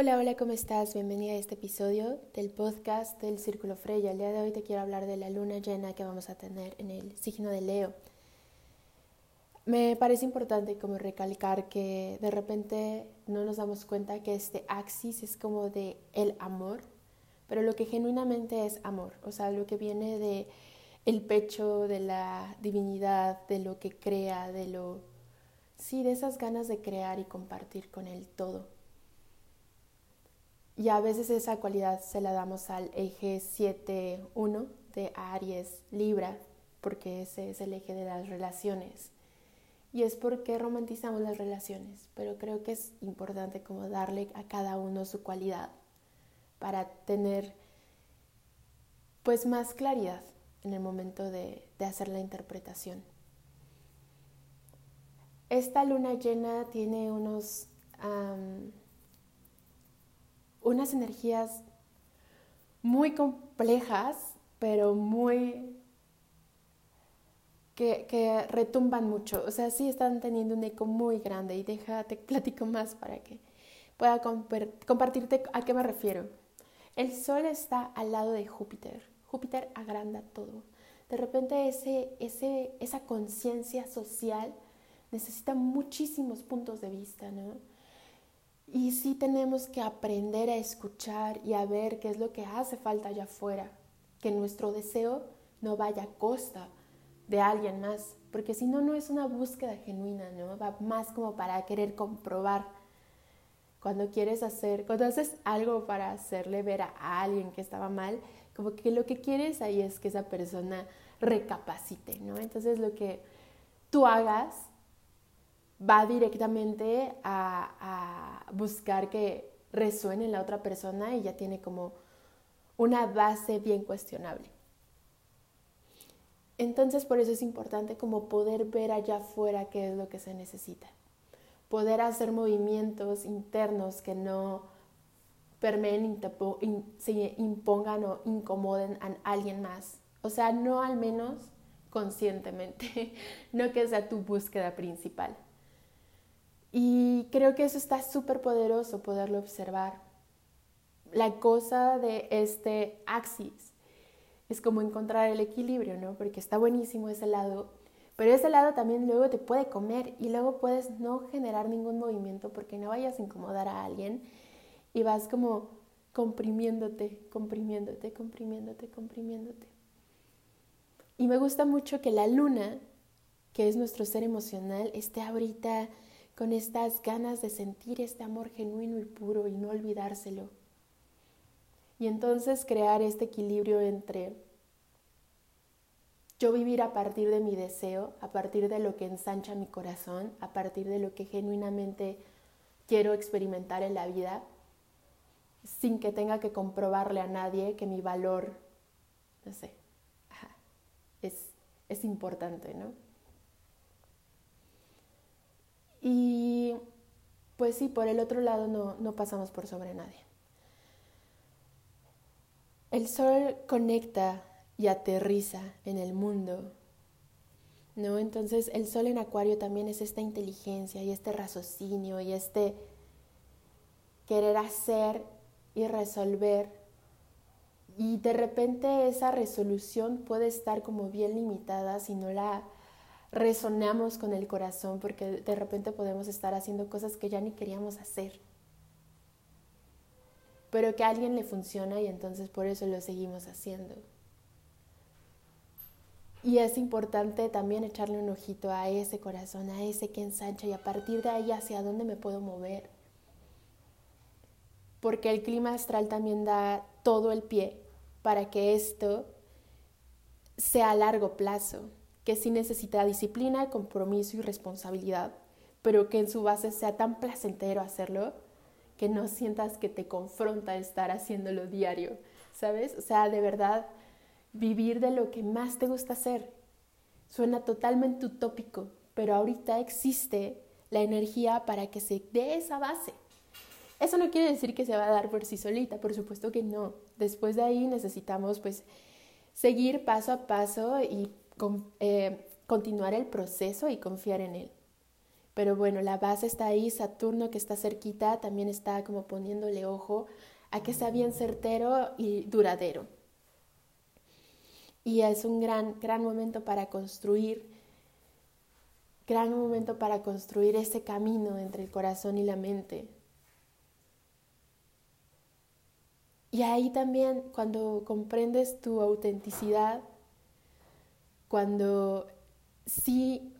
Hola, hola, ¿cómo estás? Bienvenida a este episodio del podcast del Círculo Freya. El día de hoy te quiero hablar de la luna llena que vamos a tener en el signo de Leo. Me parece importante como recalcar que de repente no nos damos cuenta que este axis es como de el amor, pero lo que genuinamente es amor, o sea, lo que viene de el pecho, de la divinidad, de lo que crea, de lo sí, de esas ganas de crear y compartir con el todo. Y a veces esa cualidad se la damos al eje 7-1 de Aries Libra, porque ese es el eje de las relaciones. Y es porque romantizamos las relaciones, pero creo que es importante como darle a cada uno su cualidad para tener pues más claridad en el momento de, hacer la interpretación. Esta luna llena tiene unos unas energías muy complejas, pero muy que, retumban mucho. O sea, sí están teniendo un eco muy grande y déjate platico más para que pueda compartirte a qué me refiero. El Sol está al lado de Júpiter. Júpiter agranda todo. De repente ese, ese, esa conciencia social necesita muchísimos puntos de vista, ¿no? Y sí tenemos que aprender a escuchar y a ver qué es lo que hace falta allá afuera, que nuestro deseo no vaya a costa de alguien más, porque si no, no es una búsqueda genuina, ¿no? Va más como para querer comprobar. Cuando quieres hacer, cuando haces algo para hacerle ver a alguien que estaba mal, como que lo que quieres ahí es que esa persona recapacite, ¿no? Entonces lo que tú hagas va directamente a, buscar que resuene en la otra persona y ya tiene como una base bien cuestionable. Entonces por eso es importante como poder ver allá afuera qué es lo que se necesita. Poder hacer movimientos internos que no permeen, se impongan o incomoden a alguien más. O sea, no al menos conscientemente, no que sea tu búsqueda principal. Y creo que eso está súper poderoso poderlo observar. La cosa de este axis es como encontrar el equilibrio, ¿no? Porque está buenísimo ese lado, pero ese lado también luego te puede comer y luego puedes no generar ningún movimiento porque no vayas a incomodar a alguien y vas como comprimiéndote, comprimiéndote, comprimiéndote, comprimiéndote. Y me gusta mucho que la luna, que es nuestro ser emocional, esté ahorita con estas ganas de sentir este amor genuino y puro y no olvidárselo. Y entonces crear este equilibrio entre yo vivir a partir de mi deseo, a partir de lo que ensancha mi corazón, a partir de lo que genuinamente quiero experimentar en la vida, sin que tenga que comprobarle a nadie que mi valor, no sé, es, es importante, ¿no? Y pues sí, por el otro lado no, no pasamos por sobre nadie. El sol conecta y aterriza en el mundo, ¿no? Entonces el sol en acuario también es esta inteligencia y este raciocinio y este querer hacer y resolver. Y de repente esa resolución puede estar como bien limitada si no la resonamos con el corazón porque de repente podemos estar haciendo cosas que ya ni queríamos hacer, pero que a alguien le funciona y entonces por eso lo seguimos haciendo. Y es importante también echarle un ojito a ese corazón, a ese que ensancha y a partir de ahí hacia dónde me puedo mover. Porque el clima astral también da todo el pie para que esto sea a largo plazo que sí necesita disciplina, compromiso y responsabilidad, pero que en su base sea tan placentero hacerlo que no sientas que te confronta estar haciéndolo diario, ¿sabes? O sea, de verdad, vivir de lo que más te gusta hacer. Suena totalmente utópico, pero ahorita existe la energía para que se dé esa base. Eso no quiere decir que se va a dar por sí solita, por supuesto que no. Después de ahí necesitamos pues seguir paso a paso y eh, continuar el proceso y confiar en él. Pero bueno, la base está ahí, Saturno que está cerquita también está como poniéndole ojo a que sea bien certero y duradero. Y es un gran, gran momento para construir, gran momento para construir ese camino entre el corazón y la mente. Y ahí también cuando comprendes tu autenticidad, cuando sí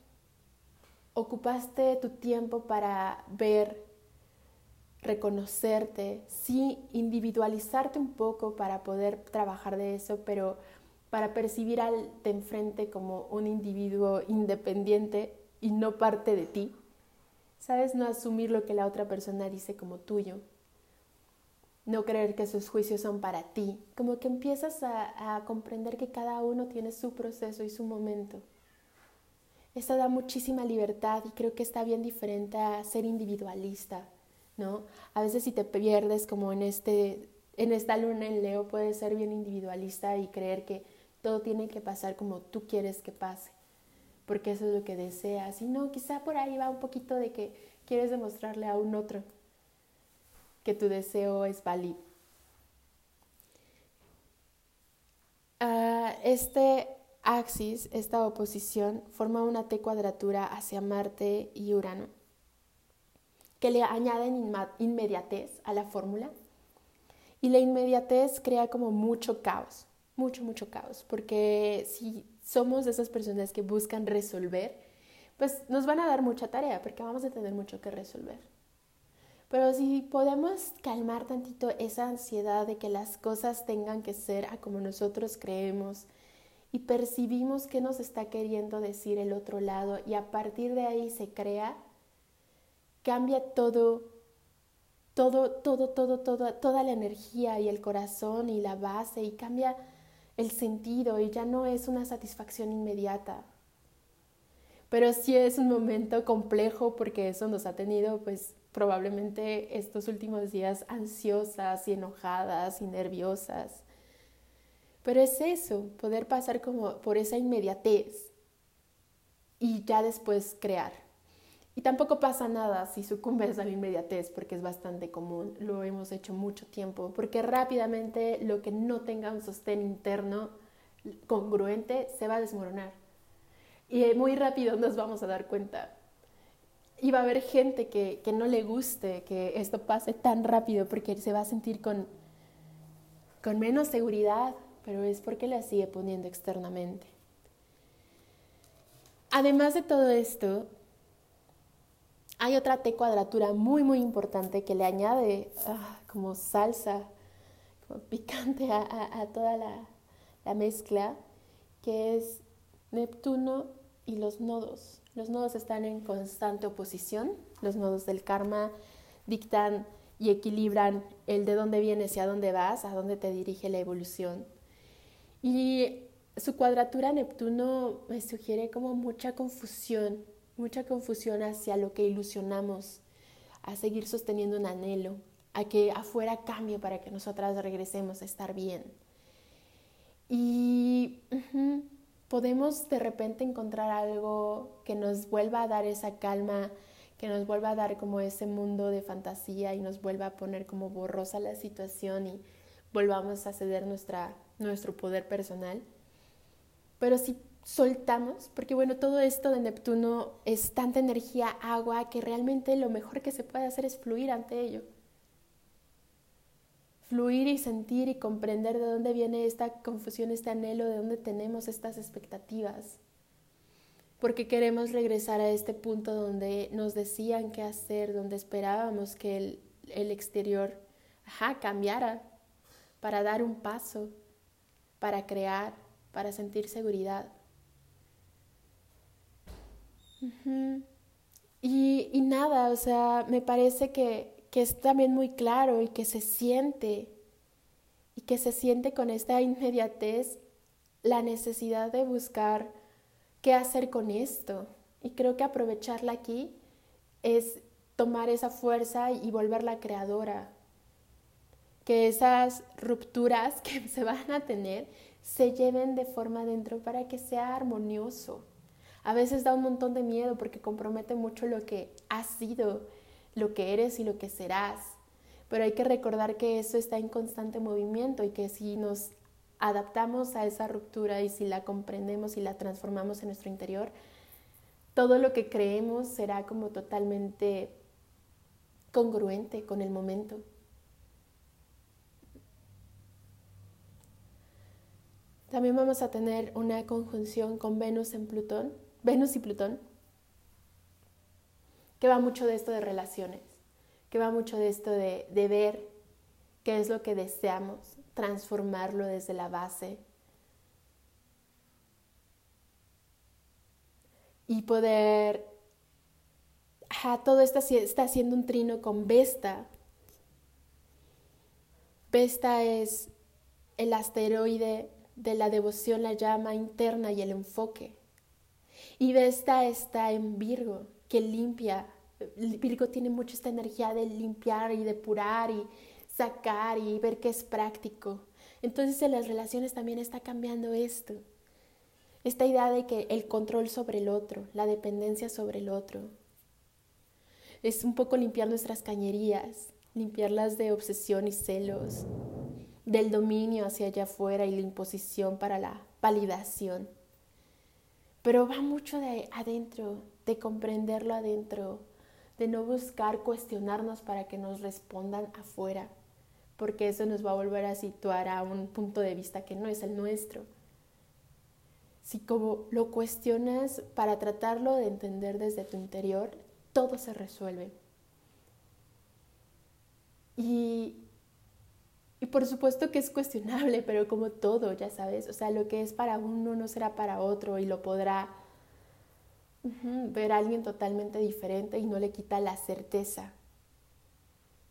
ocupaste tu tiempo para ver, reconocerte, sí individualizarte un poco para poder trabajar de eso, pero para percibir al de enfrente como un individuo independiente y no parte de ti. ¿Sabes? No asumir lo que la otra persona dice como tuyo. No creer que sus juicios son para ti. Como que empiezas a, comprender que cada uno tiene su proceso y su momento. Esto da muchísima libertad y creo que está bien diferente a ser individualista, ¿no? A veces si te pierdes como en, este, en esta luna en Leo, puedes ser bien individualista y creer que todo tiene que pasar como tú quieres que pase, porque eso es lo que deseas. Y no, quizá por ahí va un poquito de que quieres demostrarle a un otro que tu deseo es válido. Uh, este Axis, esta oposición, forma una T cuadratura hacia Marte y Urano, que le añaden inmediatez a la fórmula. Y la inmediatez crea como mucho caos, mucho, mucho caos, porque si somos esas personas que buscan resolver, pues nos van a dar mucha tarea, porque vamos a tener mucho que resolver. Pero si podemos calmar tantito esa ansiedad de que las cosas tengan que ser a como nosotros creemos, y percibimos qué nos está queriendo decir el otro lado y a partir de ahí se crea, cambia todo, todo, todo, todo, todo, toda la energía y el corazón y la base y cambia el sentido y ya no es una satisfacción inmediata. Pero sí es un momento complejo porque eso nos ha tenido pues probablemente estos últimos días ansiosas y enojadas y nerviosas pero es eso, poder pasar como por esa inmediatez y ya después crear. Y tampoco pasa nada si sucumbes a la inmediatez, porque es bastante común, lo hemos hecho mucho tiempo, porque rápidamente lo que no tenga un sostén interno congruente se va a desmoronar. Y muy rápido nos vamos a dar cuenta. Y va a haber gente que, que no le guste que esto pase tan rápido porque se va a sentir con, con menos seguridad, pero es porque la sigue poniendo externamente. Además de todo esto, hay otra T cuadratura muy, muy importante que le añade ah, como salsa, como picante a, toda la, la mezcla, que es Neptuno y los nodos. Los nodos están en constante oposición. Los nodos del karma dictan y equilibran el de dónde vienes y a dónde vas, a dónde te dirige la evolución. Y su cuadratura Neptuno me sugiere como mucha confusión, mucha confusión hacia lo que ilusionamos, a seguir sosteniendo un anhelo, a que afuera cambie para que nosotras regresemos a estar bien. Y podemos de repente encontrar algo que nos vuelva a dar esa calma, que nos vuelva a dar como ese mundo de fantasía y nos vuelva a poner como borrosa la situación y volvamos a ceder nuestra nuestro poder personal. Pero si soltamos, porque bueno, todo esto de Neptuno es tanta energía, agua, que realmente lo mejor que se puede hacer es fluir ante ello. Fluir y sentir y comprender de dónde viene esta confusión, este anhelo, de dónde tenemos estas expectativas. Porque queremos regresar a este punto donde nos decían qué hacer, donde esperábamos que el, el exterior ajá, cambiara para dar un paso, para crear, para sentir seguridad. y, y, nada, o sea, me parece que, que es también muy claro y que se siente, y que se siente con esta inmediatez la necesidad de buscar qué hacer con esto. Y creo que aprovecharla aquí es tomar esa fuerza y volverla creadora, que esas rupturas que se van a tener se lleven de forma dentro para que sea armonioso. A veces da un montón de miedo porque compromete mucho lo que has sido, lo que eres y lo que serás. Pero hay que recordar que eso está en constante movimiento y que si nos adaptamos a esa ruptura y si la comprendemos y la transformamos en nuestro interior, todo lo que creemos será como totalmente congruente con el momento. También vamos a tener una conjunción con Venus en Plutón, Venus y Plutón, que va mucho de esto de relaciones, que va mucho de esto de, de ver qué es lo que deseamos, transformarlo desde la base y poder, todo esto está haciendo un trino con Vesta. Vesta es el asteroide de la devoción, la llama interna y el enfoque. Y Vesta está en Virgo, que limpia. Virgo tiene mucho esta energía de limpiar y depurar y sacar y ver que es práctico. Entonces en las relaciones también está cambiando esto. Esta idea de que el control sobre el otro, la dependencia sobre el otro. Es un poco limpiar nuestras cañerías, limpiarlas de obsesión y celos, del dominio hacia allá afuera y la imposición para la validación. Pero va mucho de adentro, de comprenderlo adentro, de no buscar cuestionarnos para que nos respondan afuera, porque eso nos va a volver a situar a un punto de vista que no es el nuestro. Si como lo cuestionas para tratarlo de entender desde tu interior, todo se resuelve. Y y por supuesto que es cuestionable, pero como todo, ya sabes, o sea, lo que es para uno no será para otro y lo podrá ver a alguien totalmente diferente y no le quita la certeza.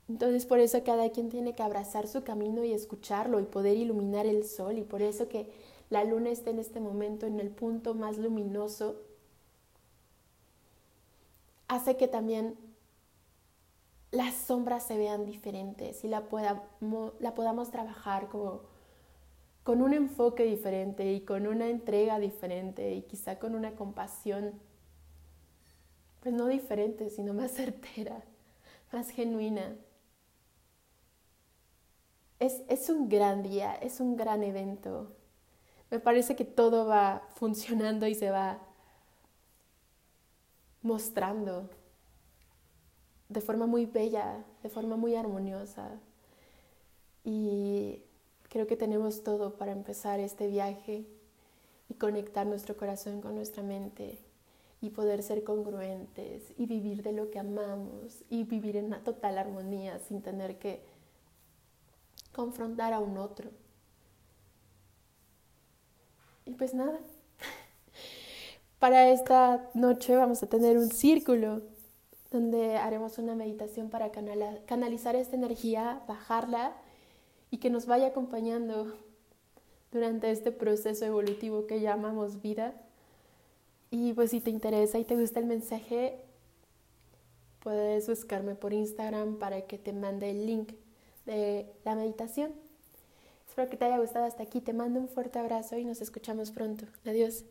Entonces por eso cada quien tiene que abrazar su camino y escucharlo y poder iluminar el sol y por eso que la luna está en este momento en el punto más luminoso hace que también las sombras se vean diferentes y la, podamos, la podamos trabajar como con un enfoque diferente y con una entrega diferente y quizá con una compasión, pues no diferente, sino más certera, más genuina. Es, es un gran día, es un gran evento. Me parece que todo va funcionando y se va mostrando de forma muy bella, de forma muy armoniosa. Y creo que tenemos todo para empezar este viaje y conectar nuestro corazón con nuestra mente y poder ser congruentes y vivir de lo que amamos y vivir en una total armonía sin tener que confrontar a un otro. Y pues nada, para esta noche vamos a tener un círculo donde haremos una meditación para canalizar esta energía, bajarla y que nos vaya acompañando durante este proceso evolutivo que llamamos vida. Y pues si te interesa y te gusta el mensaje, puedes buscarme por Instagram para que te mande el link de la meditación. Espero que te haya gustado hasta aquí. Te mando un fuerte abrazo y nos escuchamos pronto. Adiós.